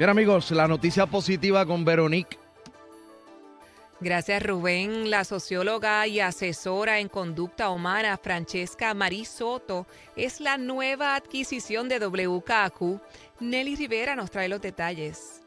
Bien amigos, la noticia positiva con Veronique. Gracias Rubén. La socióloga y asesora en conducta humana Francesca Marisoto es la nueva adquisición de WKQ. Nelly Rivera nos trae los detalles.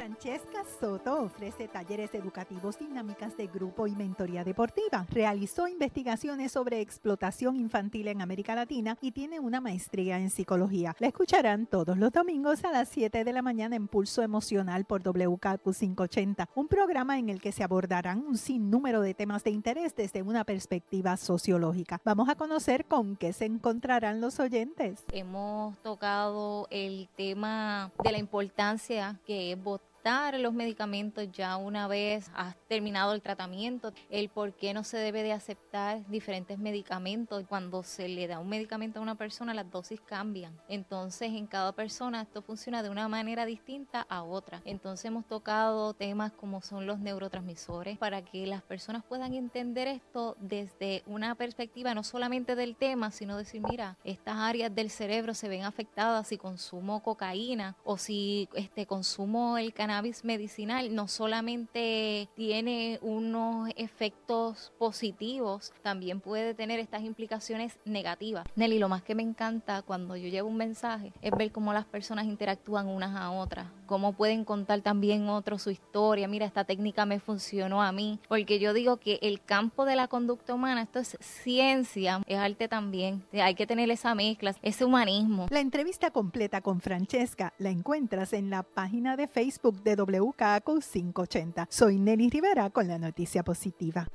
Francesca Soto ofrece talleres educativos, dinámicas de grupo y mentoría deportiva. Realizó investigaciones sobre explotación infantil en América Latina y tiene una maestría en psicología. La escucharán todos los domingos a las 7 de la mañana en Pulso Emocional por WKQ 580, un programa en el que se abordarán un sinnúmero de temas de interés desde una perspectiva sociológica. Vamos a conocer con qué se encontrarán los oyentes. Hemos tocado el tema de la importancia que es votar los medicamentos ya una vez has terminado el tratamiento, el por qué no se debe de aceptar diferentes medicamentos. Cuando se le da un medicamento a una persona, las dosis cambian. Entonces, en cada persona esto funciona de una manera distinta a otra. Entonces, hemos tocado temas como son los neurotransmisores para que las personas puedan entender esto desde una perspectiva no solamente del tema, sino decir, mira, estas áreas del cerebro se ven afectadas si consumo cocaína o si este consumo el cannabis cannabis medicinal no solamente tiene unos efectos positivos, también puede tener estas implicaciones negativas. Nelly, lo más que me encanta cuando yo llevo un mensaje es ver cómo las personas interactúan unas a otras, cómo pueden contar también otros su historia. Mira, esta técnica me funcionó a mí, porque yo digo que el campo de la conducta humana, esto es ciencia, es arte también. Hay que tener esa mezcla, ese humanismo. La entrevista completa con Francesca la encuentras en la página de Facebook de WKQ 580. Soy Nelly Rivera con la noticia positiva.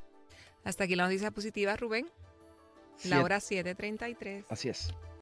Hasta aquí la noticia positiva, Rubén. La hora 7:33. Así es.